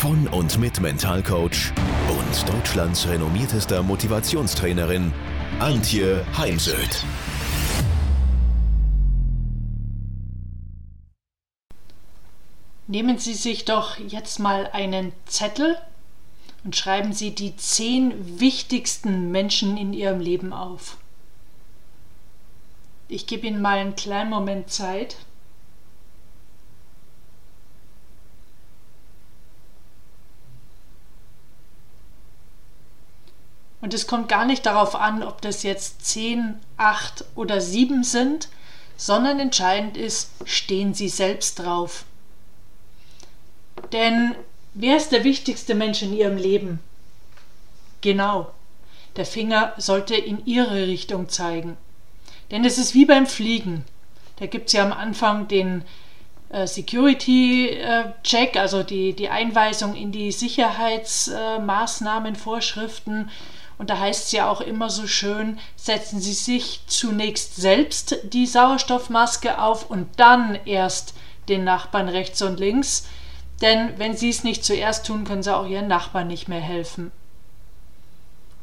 von und mit Mentalcoach und Deutschlands renommiertester Motivationstrainerin Antje Heimsöth. Nehmen Sie sich doch jetzt mal einen Zettel und schreiben Sie die zehn wichtigsten Menschen in Ihrem Leben auf. Ich gebe Ihnen mal einen kleinen Moment Zeit. Und es kommt gar nicht darauf an, ob das jetzt 10, 8 oder 7 sind, sondern entscheidend ist, stehen Sie selbst drauf. Denn wer ist der wichtigste Mensch in Ihrem Leben? Genau, der Finger sollte in Ihre Richtung zeigen. Denn es ist wie beim Fliegen. Da gibt es ja am Anfang den äh, Security-Check, äh, also die, die Einweisung in die Sicherheitsmaßnahmen, Vorschriften. Und da heißt es ja auch immer so schön, setzen Sie sich zunächst selbst die Sauerstoffmaske auf und dann erst den Nachbarn rechts und links. Denn wenn Sie es nicht zuerst tun, können Sie auch Ihren Nachbarn nicht mehr helfen.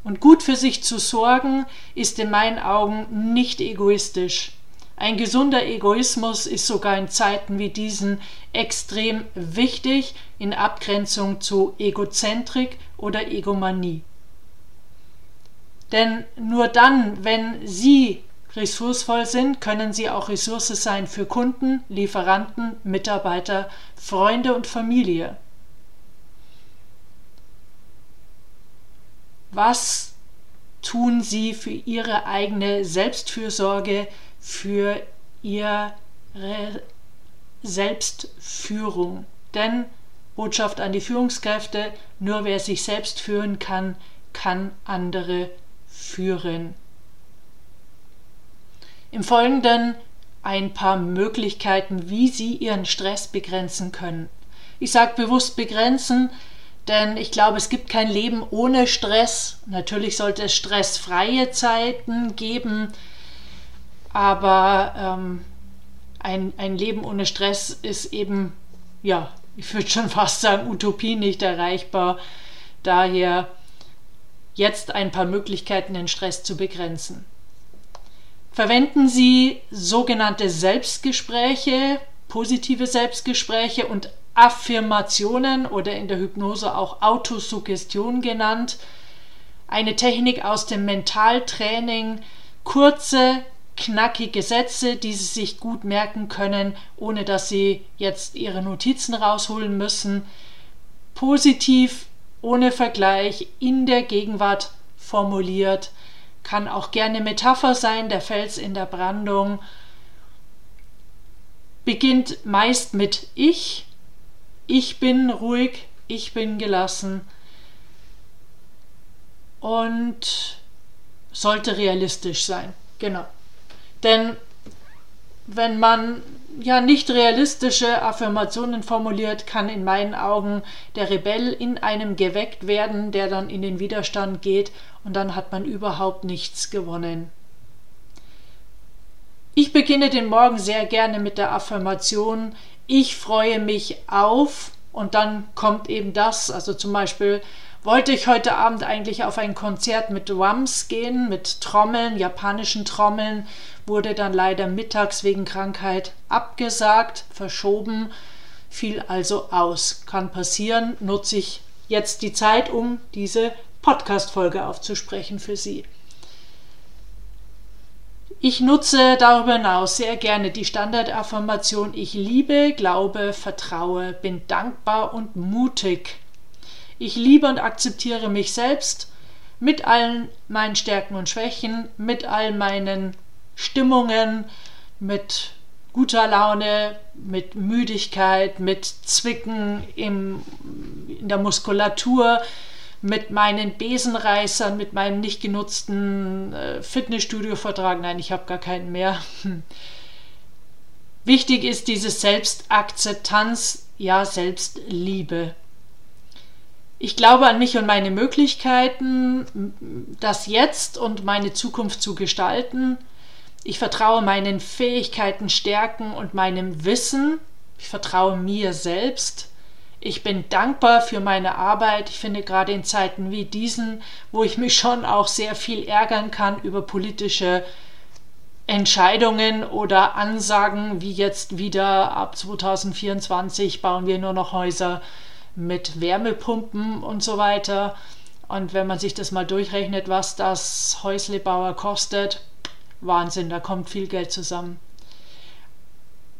Und gut für sich zu sorgen, ist in meinen Augen nicht egoistisch. Ein gesunder Egoismus ist sogar in Zeiten wie diesen extrem wichtig in Abgrenzung zu Egozentrik oder Egomanie. Denn nur dann, wenn Sie ressourcevoll sind, können Sie auch Ressource sein für Kunden, Lieferanten, Mitarbeiter, Freunde und Familie. Was tun Sie für Ihre eigene Selbstfürsorge, für Ihre Selbstführung? Denn Botschaft an die Führungskräfte, nur wer sich selbst führen kann, kann andere führen. Im Folgenden ein paar Möglichkeiten, wie Sie Ihren Stress begrenzen können. Ich sage bewusst begrenzen, denn ich glaube, es gibt kein Leben ohne Stress. Natürlich sollte es stressfreie Zeiten geben, aber ähm, ein, ein Leben ohne Stress ist eben, ja, ich würde schon fast sagen, Utopie nicht erreichbar. Daher jetzt ein paar Möglichkeiten, den Stress zu begrenzen. Verwenden Sie sogenannte Selbstgespräche, positive Selbstgespräche und Affirmationen oder in der Hypnose auch Autosuggestion genannt. Eine Technik aus dem Mentaltraining, kurze, knackige Sätze, die Sie sich gut merken können, ohne dass Sie jetzt Ihre Notizen rausholen müssen. Positiv ohne Vergleich in der Gegenwart formuliert, kann auch gerne Metapher sein, der Fels in der Brandung, beginnt meist mit Ich, ich bin ruhig, ich bin gelassen und sollte realistisch sein. Genau. Denn wenn man ja nicht realistische Affirmationen formuliert, kann in meinen Augen der Rebell in einem geweckt werden, der dann in den Widerstand geht und dann hat man überhaupt nichts gewonnen. Ich beginne den Morgen sehr gerne mit der Affirmation, ich freue mich auf und dann kommt eben das, also zum Beispiel wollte ich heute Abend eigentlich auf ein Konzert mit Drums gehen, mit Trommeln, japanischen Trommeln, wurde dann leider mittags wegen Krankheit abgesagt, verschoben, fiel also aus. Kann passieren, nutze ich jetzt die Zeit, um diese Podcast-Folge aufzusprechen für Sie. Ich nutze darüber hinaus sehr gerne die Standardaffirmation Ich liebe, glaube, vertraue, bin dankbar und mutig. Ich liebe und akzeptiere mich selbst mit allen meinen Stärken und Schwächen, mit all meinen Stimmungen, mit guter Laune, mit Müdigkeit, mit Zwicken im, in der Muskulatur, mit meinen Besenreißern, mit meinem nicht genutzten äh, Fitnessstudio-Vertrag. Nein, ich habe gar keinen mehr. Wichtig ist diese Selbstakzeptanz, ja Selbstliebe. Ich glaube an mich und meine Möglichkeiten, das Jetzt und meine Zukunft zu gestalten. Ich vertraue meinen Fähigkeiten, Stärken und meinem Wissen. Ich vertraue mir selbst. Ich bin dankbar für meine Arbeit. Ich finde gerade in Zeiten wie diesen, wo ich mich schon auch sehr viel ärgern kann über politische Entscheidungen oder Ansagen, wie jetzt wieder ab 2024 bauen wir nur noch Häuser mit Wärmepumpen und so weiter. Und wenn man sich das mal durchrechnet, was das Häuslebauer kostet, Wahnsinn, da kommt viel Geld zusammen.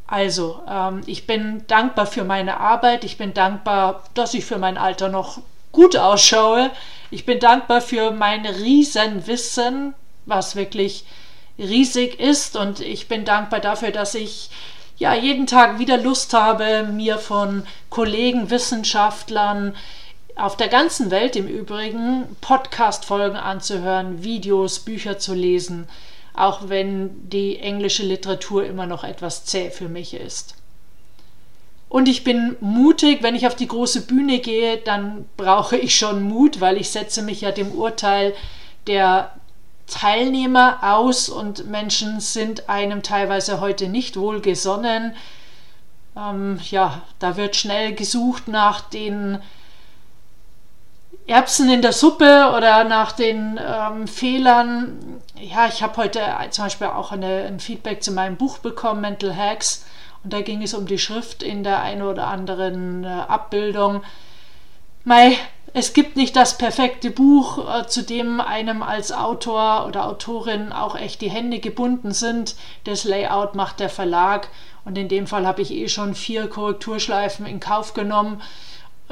Also, ähm, ich bin dankbar für meine Arbeit. Ich bin dankbar, dass ich für mein Alter noch gut ausschaue. Ich bin dankbar für mein Riesenwissen, was wirklich riesig ist. Und ich bin dankbar dafür, dass ich ja jeden Tag wieder Lust habe, mir von Kollegen, Wissenschaftlern auf der ganzen Welt im Übrigen Podcast-Folgen anzuhören, Videos, Bücher zu lesen auch wenn die englische Literatur immer noch etwas zäh für mich ist. Und ich bin mutig, wenn ich auf die große Bühne gehe, dann brauche ich schon Mut, weil ich setze mich ja dem Urteil der Teilnehmer aus und Menschen sind einem teilweise heute nicht wohlgesonnen. Ähm, ja, da wird schnell gesucht nach den Erbsen in der Suppe oder nach den ähm, Fehlern. Ja, ich habe heute zum Beispiel auch eine, ein Feedback zu meinem Buch bekommen, Mental Hacks. Und da ging es um die Schrift in der einen oder anderen äh, Abbildung. Mei, es gibt nicht das perfekte Buch, äh, zu dem einem als Autor oder Autorin auch echt die Hände gebunden sind. Das Layout macht der Verlag. Und in dem Fall habe ich eh schon vier Korrekturschleifen in Kauf genommen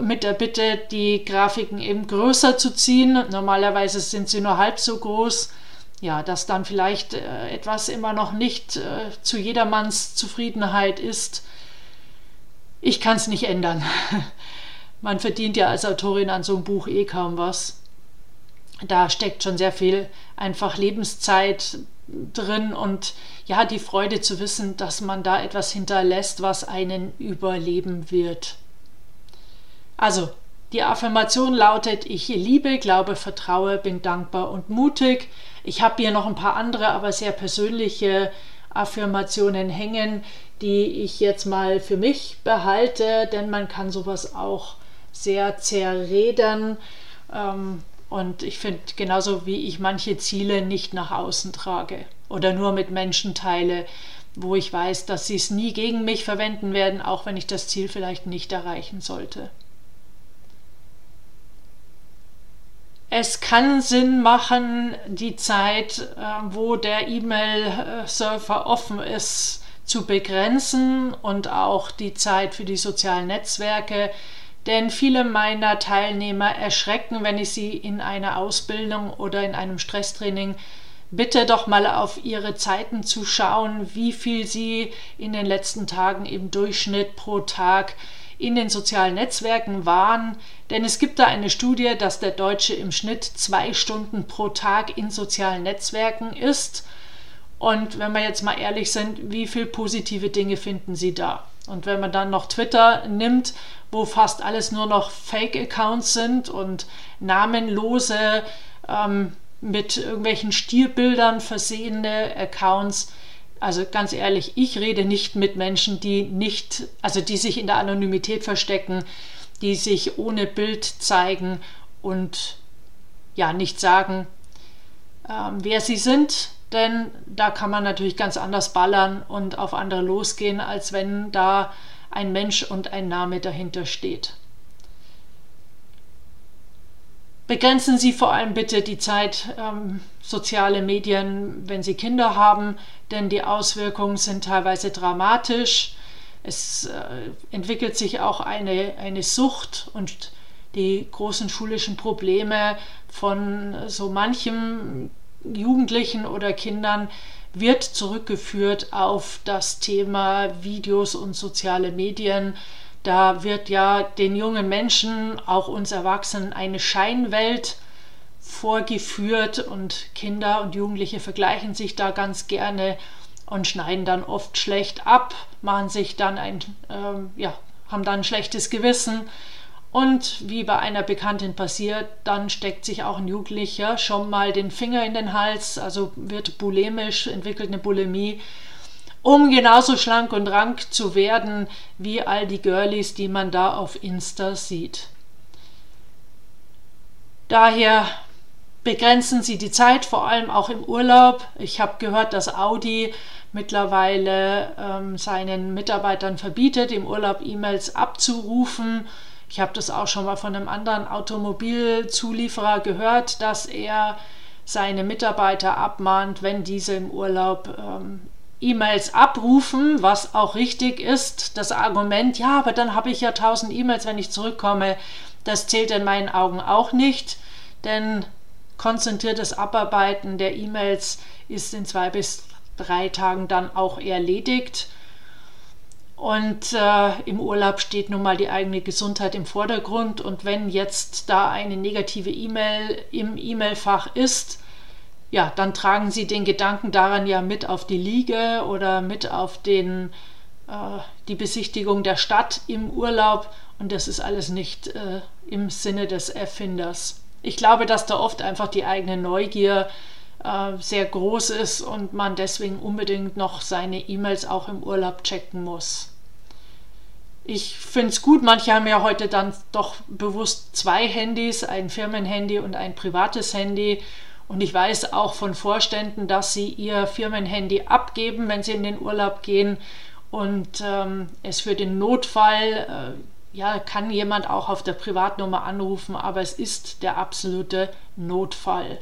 mit der Bitte, die Grafiken eben größer zu ziehen. Normalerweise sind sie nur halb so groß. Ja, dass dann vielleicht äh, etwas immer noch nicht äh, zu jedermanns Zufriedenheit ist. Ich kann es nicht ändern. Man verdient ja als Autorin an so einem Buch eh kaum was. Da steckt schon sehr viel einfach Lebenszeit drin und ja, die Freude zu wissen, dass man da etwas hinterlässt, was einen überleben wird. Also, die Affirmation lautet, ich liebe, glaube, vertraue, bin dankbar und mutig. Ich habe hier noch ein paar andere, aber sehr persönliche Affirmationen hängen, die ich jetzt mal für mich behalte, denn man kann sowas auch sehr zerredern. Ähm, und ich finde, genauso wie ich manche Ziele nicht nach außen trage oder nur mit Menschen teile, wo ich weiß, dass sie es nie gegen mich verwenden werden, auch wenn ich das Ziel vielleicht nicht erreichen sollte. Es kann Sinn machen, die Zeit, äh, wo der E-Mail-Server offen ist, zu begrenzen und auch die Zeit für die sozialen Netzwerke. Denn viele meiner Teilnehmer erschrecken, wenn ich sie in einer Ausbildung oder in einem Stresstraining bitte doch mal auf ihre Zeiten zu schauen, wie viel sie in den letzten Tagen im Durchschnitt pro Tag in den sozialen Netzwerken waren, denn es gibt da eine Studie, dass der Deutsche im Schnitt zwei Stunden pro Tag in sozialen Netzwerken ist. Und wenn wir jetzt mal ehrlich sind, wie viele positive Dinge finden Sie da? Und wenn man dann noch Twitter nimmt, wo fast alles nur noch Fake-Accounts sind und namenlose, ähm, mit irgendwelchen Stierbildern versehene Accounts, also ganz ehrlich, ich rede nicht mit Menschen, die nicht, also die sich in der Anonymität verstecken, die sich ohne Bild zeigen und ja nicht sagen, ähm, wer sie sind, denn da kann man natürlich ganz anders ballern und auf andere losgehen, als wenn da ein Mensch und ein Name dahinter steht. Begrenzen Sie vor allem bitte die Zeit ähm, soziale Medien, wenn Sie Kinder haben, denn die Auswirkungen sind teilweise dramatisch. Es äh, entwickelt sich auch eine, eine Sucht und die großen schulischen Probleme von so manchem Jugendlichen oder Kindern wird zurückgeführt auf das Thema Videos und soziale Medien Da wird ja den jungen Menschen, auch uns Erwachsenen, eine Scheinwelt vorgeführt und Kinder und Jugendliche vergleichen sich da ganz gerne und schneiden dann oft schlecht ab, machen sich dann ein, ähm, ja, haben dann ein schlechtes Gewissen. Und wie bei einer Bekanntin passiert, dann steckt sich auch ein Jugendlicher schon mal den Finger in den Hals, also wird bulimisch, entwickelt eine Bulimie, um genauso schlank und rank zu werden wie all die Girlies, die man da auf Insta sieht. Daher begrenzen Sie die Zeit, vor allem auch im Urlaub. Ich habe gehört, dass Audi mittlerweile ähm, seinen Mitarbeitern verbietet, im Urlaub E-Mails abzurufen. Ich habe das auch schon mal von einem anderen Automobilzulieferer gehört, dass er seine Mitarbeiter abmahnt, wenn diese im Urlaub ähm, E-Mails abrufen, was auch richtig ist. Das Argument, ja, aber dann habe ich ja 1000 E-Mails, wenn ich zurückkomme, das zählt in meinen Augen auch nicht, denn konzentriertes Abarbeiten der E-Mails ist in zwei bis drei Tagen dann auch erledigt. Und äh, im Urlaub steht nun mal die eigene Gesundheit im Vordergrund. Und wenn jetzt da eine negative E-Mail im E-Mail-Fach ist, ja, dann tragen Sie den Gedanken daran ja mit auf die Liege oder mit auf den, äh, die Besichtigung der Stadt im Urlaub. Und das ist alles nicht äh, im Sinne des Erfinders ich glaube, dass da oft einfach die eigene Neugier äh, sehr groß ist und man deswegen unbedingt noch seine E-Mails auch im Urlaub checken muss. Ich finde es gut, manche haben ja heute dann doch bewusst zwei Handys, ein Firmenhandy und ein privates Handy. Und ich weiß auch von Vorständen, dass sie ihr Firmenhandy abgeben, wenn sie in den Urlaub gehen und ähm, es für den Notfall äh, ja, kann jemand auch auf der Privatnummer anrufen, aber es ist der absolute Notfall.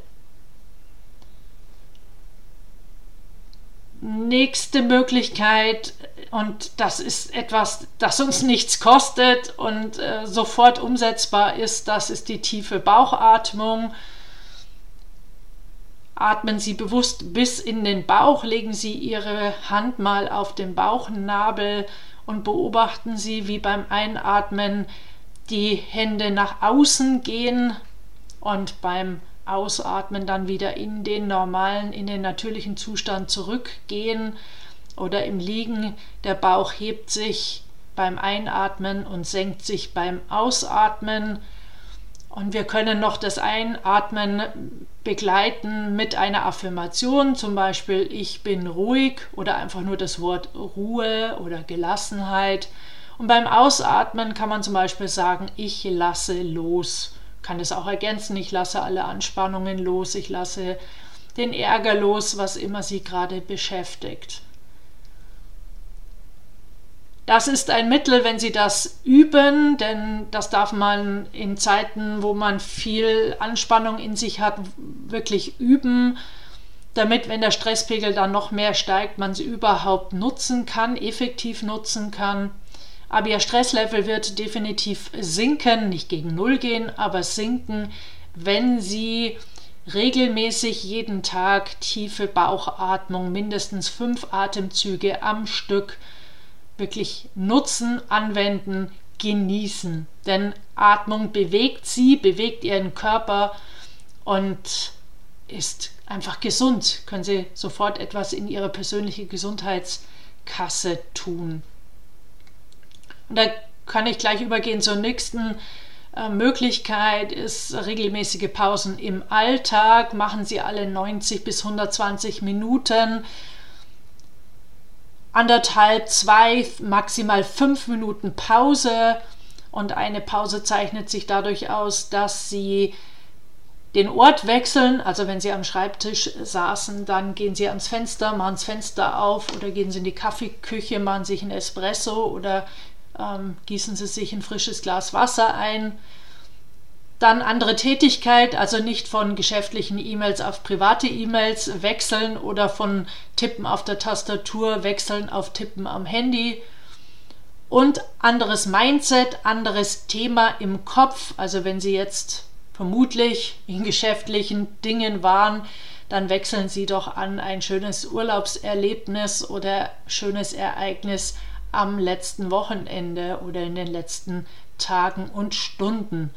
Nächste Möglichkeit, und das ist etwas, das uns nichts kostet und äh, sofort umsetzbar ist, das ist die tiefe Bauchatmung. Atmen Sie bewusst bis in den Bauch, legen Sie Ihre Hand mal auf den Bauchnabel und beobachten Sie, wie beim Einatmen die Hände nach außen gehen und beim Ausatmen dann wieder in den normalen, in den natürlichen Zustand zurückgehen oder im Liegen. Der Bauch hebt sich beim Einatmen und senkt sich beim Ausatmen. Und wir können noch das Einatmen begleiten mit einer Affirmation, zum Beispiel ich bin ruhig oder einfach nur das Wort Ruhe oder Gelassenheit. Und beim Ausatmen kann man zum Beispiel sagen, ich lasse los. Kann es auch ergänzen, ich lasse alle Anspannungen los, ich lasse den Ärger los, was immer sie gerade beschäftigt. Das ist ein Mittel, wenn Sie das üben, denn das darf man in Zeiten, wo man viel Anspannung in sich hat, wirklich üben, damit, wenn der Stresspegel dann noch mehr steigt, man sie überhaupt nutzen kann, effektiv nutzen kann. Aber Ihr Stresslevel wird definitiv sinken, nicht gegen Null gehen, aber sinken, wenn Sie regelmäßig jeden Tag tiefe Bauchatmung, mindestens fünf Atemzüge am Stück wirklich nutzen, anwenden, genießen. Denn Atmung bewegt sie, bewegt ihren Körper und ist einfach gesund. Können Sie sofort etwas in Ihre persönliche Gesundheitskasse tun. Und da kann ich gleich übergehen zur nächsten äh, Möglichkeit ist regelmäßige Pausen im Alltag. Machen Sie alle 90 bis 120 Minuten anderthalb, zwei, maximal fünf Minuten Pause. Und eine Pause zeichnet sich dadurch aus, dass Sie den Ort wechseln. Also wenn Sie am Schreibtisch saßen, dann gehen Sie ans Fenster, machen das Fenster auf oder gehen Sie in die Kaffeeküche, machen sich ein Espresso oder ähm, gießen Sie sich ein frisches Glas Wasser ein. Dann andere Tätigkeit, also nicht von geschäftlichen E-Mails auf private E-Mails wechseln oder von Tippen auf der Tastatur wechseln auf Tippen am Handy. Und anderes Mindset, anderes Thema im Kopf. Also wenn Sie jetzt vermutlich in geschäftlichen Dingen waren, dann wechseln Sie doch an ein schönes Urlaubserlebnis oder schönes Ereignis am letzten Wochenende oder in den letzten Tagen und Stunden.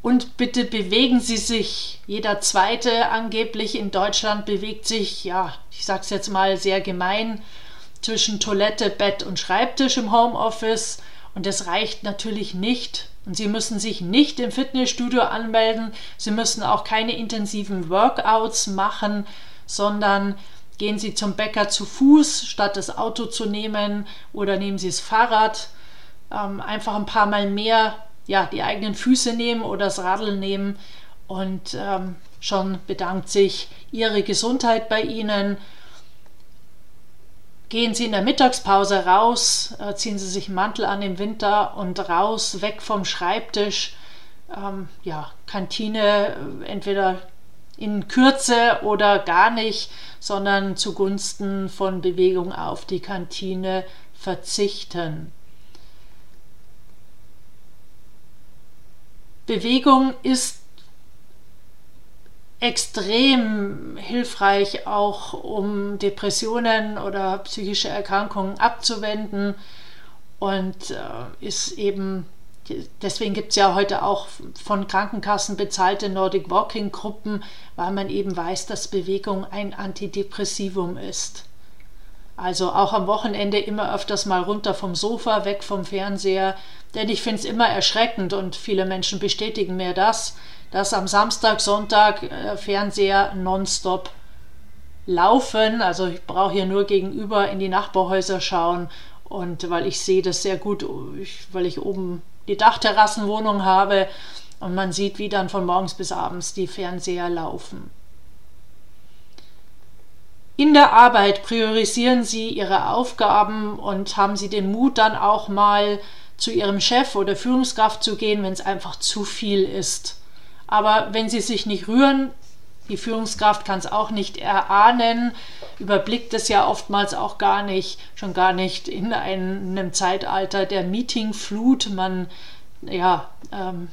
Und bitte bewegen Sie sich. Jeder zweite angeblich in Deutschland bewegt sich, ja, ich sag's jetzt mal sehr gemein, zwischen Toilette, Bett und Schreibtisch im Homeoffice. Und das reicht natürlich nicht. Und Sie müssen sich nicht im Fitnessstudio anmelden. Sie müssen auch keine intensiven Workouts machen, sondern gehen Sie zum Bäcker zu Fuß, statt das Auto zu nehmen, oder nehmen Sie das Fahrrad. Ähm, einfach ein paar Mal mehr ja, die eigenen Füße nehmen oder das Radl nehmen und ähm, schon bedankt sich Ihre Gesundheit bei Ihnen. Gehen Sie in der Mittagspause raus, äh, ziehen Sie sich einen Mantel an im Winter und raus, weg vom Schreibtisch. Ähm, ja, Kantine äh, entweder in Kürze oder gar nicht, sondern zugunsten von Bewegung auf die Kantine verzichten. Bewegung ist extrem hilfreich, auch um Depressionen oder psychische Erkrankungen abzuwenden und äh, ist eben, deswegen gibt es ja heute auch von Krankenkassen bezahlte Nordic Walking Gruppen, weil man eben weiß, dass Bewegung ein Antidepressivum ist. Also auch am Wochenende immer öfters mal runter vom Sofa, weg vom Fernseher, denn ich finde es immer erschreckend und viele Menschen bestätigen mir das, dass am Samstag, Sonntag äh, Fernseher nonstop laufen. Also ich brauche hier nur gegenüber in die Nachbarhäuser schauen und weil ich sehe das sehr gut, weil ich oben die Dachterrassenwohnung habe und man sieht, wie dann von morgens bis abends die Fernseher laufen. In der Arbeit priorisieren Sie Ihre Aufgaben und haben Sie den Mut dann auch mal zu Ihrem Chef oder Führungskraft zu gehen, wenn es einfach zu viel ist. Aber wenn Sie sich nicht rühren, die Führungskraft kann es auch nicht erahnen, überblickt es ja oftmals auch gar nicht, schon gar nicht in einem Zeitalter der Meetingflut. Man ja, ähm,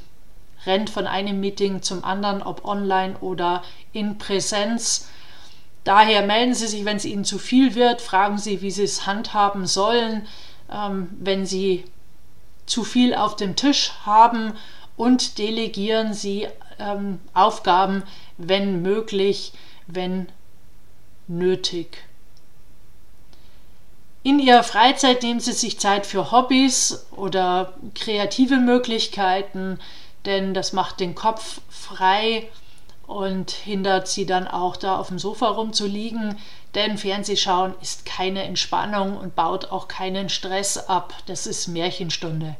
rennt von einem Meeting zum anderen, ob online oder in Präsenz. Daher melden Sie sich, wenn es Ihnen zu viel wird, fragen Sie, wie Sie es handhaben sollen. Ähm, wenn Sie zu viel auf dem Tisch haben und delegieren Sie ähm, Aufgaben, wenn möglich, wenn nötig. In Ihrer Freizeit nehmen Sie sich Zeit für Hobbys oder kreative Möglichkeiten, denn das macht den Kopf frei und hindert Sie dann auch da auf dem Sofa rumzuliegen, denn Fernsehschauen ist keine Entspannung und baut auch keinen Stress ab. Das ist Märchenstunde.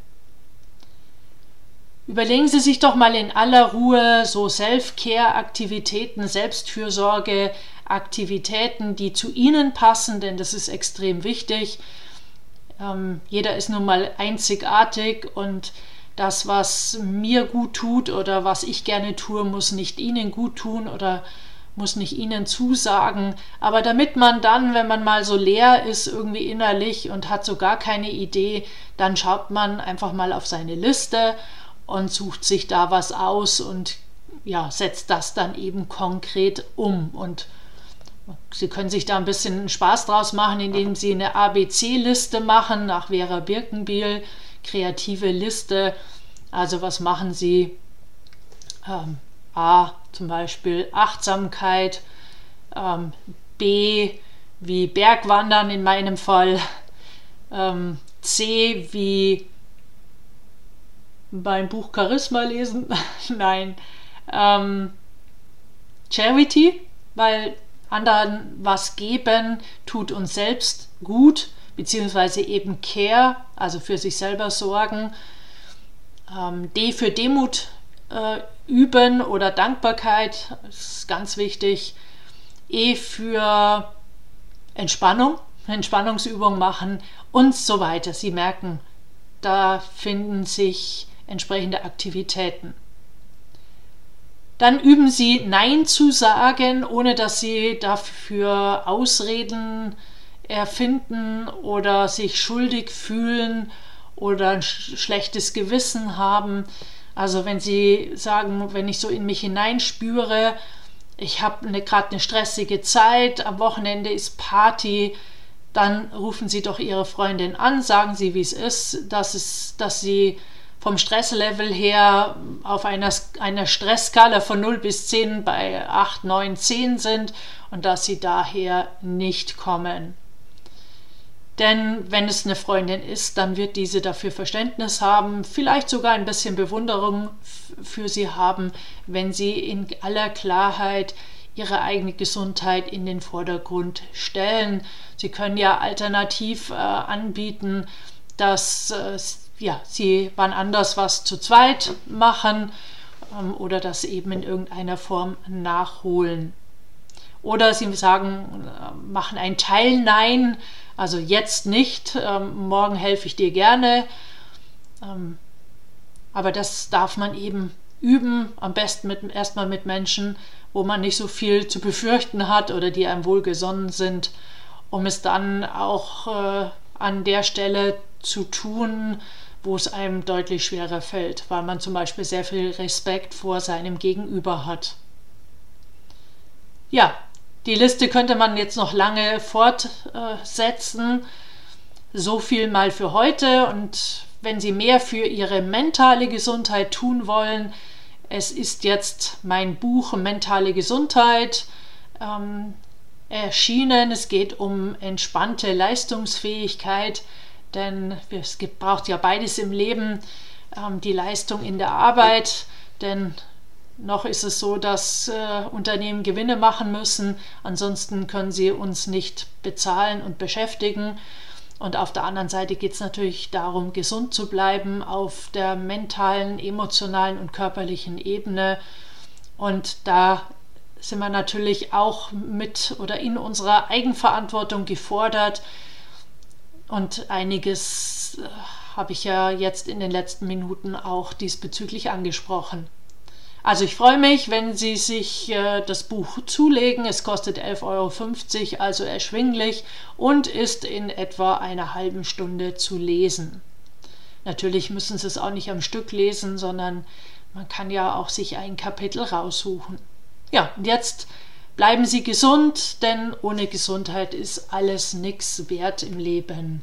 Überlegen Sie sich doch mal in aller Ruhe so Self-Care-Aktivitäten, Selbstfürsorge-Aktivitäten, die zu Ihnen passen, denn das ist extrem wichtig. Ähm, jeder ist nun mal einzigartig und das, was mir gut tut oder was ich gerne tue, muss nicht Ihnen gut tun oder muss nicht ihnen zusagen, aber damit man dann, wenn man mal so leer ist, irgendwie innerlich und hat so gar keine Idee, dann schaut man einfach mal auf seine Liste und sucht sich da was aus und ja, setzt das dann eben konkret um. Und Sie können sich da ein bisschen Spaß draus machen, indem Sie eine ABC-Liste machen nach Vera Birkenbiel, kreative Liste. Also was machen Sie? Ähm, A zum Beispiel Achtsamkeit, ähm, B wie Bergwandern in meinem Fall, ähm, C wie beim Buch Charisma lesen, nein, ähm, Charity, weil anderen was geben tut uns selbst gut, beziehungsweise eben Care, also für sich selber sorgen. Ähm, D für Demut äh, üben oder Dankbarkeit, ist ganz wichtig. E für Entspannung, Entspannungsübung machen und so weiter. Sie merken, da finden sich entsprechende Aktivitäten. Dann üben Sie Nein zu sagen, ohne dass Sie dafür Ausreden erfinden oder sich schuldig fühlen oder ein schlechtes Gewissen haben. Also wenn Sie sagen, wenn ich so in mich hineinspüre, ich habe eine, gerade eine stressige Zeit, am Wochenende ist Party, dann rufen Sie doch Ihre Freundin an, sagen Sie, wie es ist, dass, es, dass Sie vom Stresslevel her auf einer, einer Stressskala von 0 bis 10 bei 8, 9, 10 sind und dass Sie daher nicht kommen. Denn wenn es eine Freundin ist, dann wird diese dafür Verständnis haben, vielleicht sogar ein bisschen Bewunderung für sie haben, wenn sie in aller Klarheit ihre eigene Gesundheit in den Vordergrund stellen. Sie können ja alternativ äh, anbieten, dass äh, ja, sie wann anders was zu zweit machen ähm, oder das eben in irgendeiner Form nachholen. Oder sie sagen, äh, machen ein Teil Nein, also jetzt nicht, ähm, morgen helfe ich dir gerne. Ähm, aber das darf man eben üben, am besten mit, erstmal mit Menschen, wo man nicht so viel zu befürchten hat oder die einem wohlgesonnen sind, um es dann auch äh, an der Stelle zu tun, wo es einem deutlich schwerer fällt, weil man zum Beispiel sehr viel Respekt vor seinem Gegenüber hat. Ja, die Liste könnte man jetzt noch lange fortsetzen. So viel mal für heute und wenn Sie mehr für Ihre mentale Gesundheit tun wollen, es ist jetzt mein Buch Mentale Gesundheit ähm, erschienen. Es geht um entspannte Leistungsfähigkeit, denn es braucht ja beides im Leben, ähm, die Leistung in der Arbeit, denn noch ist es so, dass äh, Unternehmen Gewinne machen müssen, ansonsten können sie uns nicht bezahlen und beschäftigen. Und auf der anderen Seite geht es natürlich darum, gesund zu bleiben auf der mentalen, emotionalen und körperlichen Ebene. Und da sind wir natürlich auch mit oder in unserer Eigenverantwortung gefordert. Und einiges äh, habe ich ja jetzt in den letzten Minuten auch diesbezüglich angesprochen. Also ich freue mich, wenn Sie sich äh, das Buch zulegen. Es kostet 11,50 Euro, also erschwinglich und ist in etwa einer halben Stunde zu lesen. Natürlich müssen Sie es auch nicht am Stück lesen, sondern man kann ja auch sich ein Kapitel raussuchen. Ja, und jetzt bleiben Sie gesund, denn ohne Gesundheit ist alles nichts wert im Leben.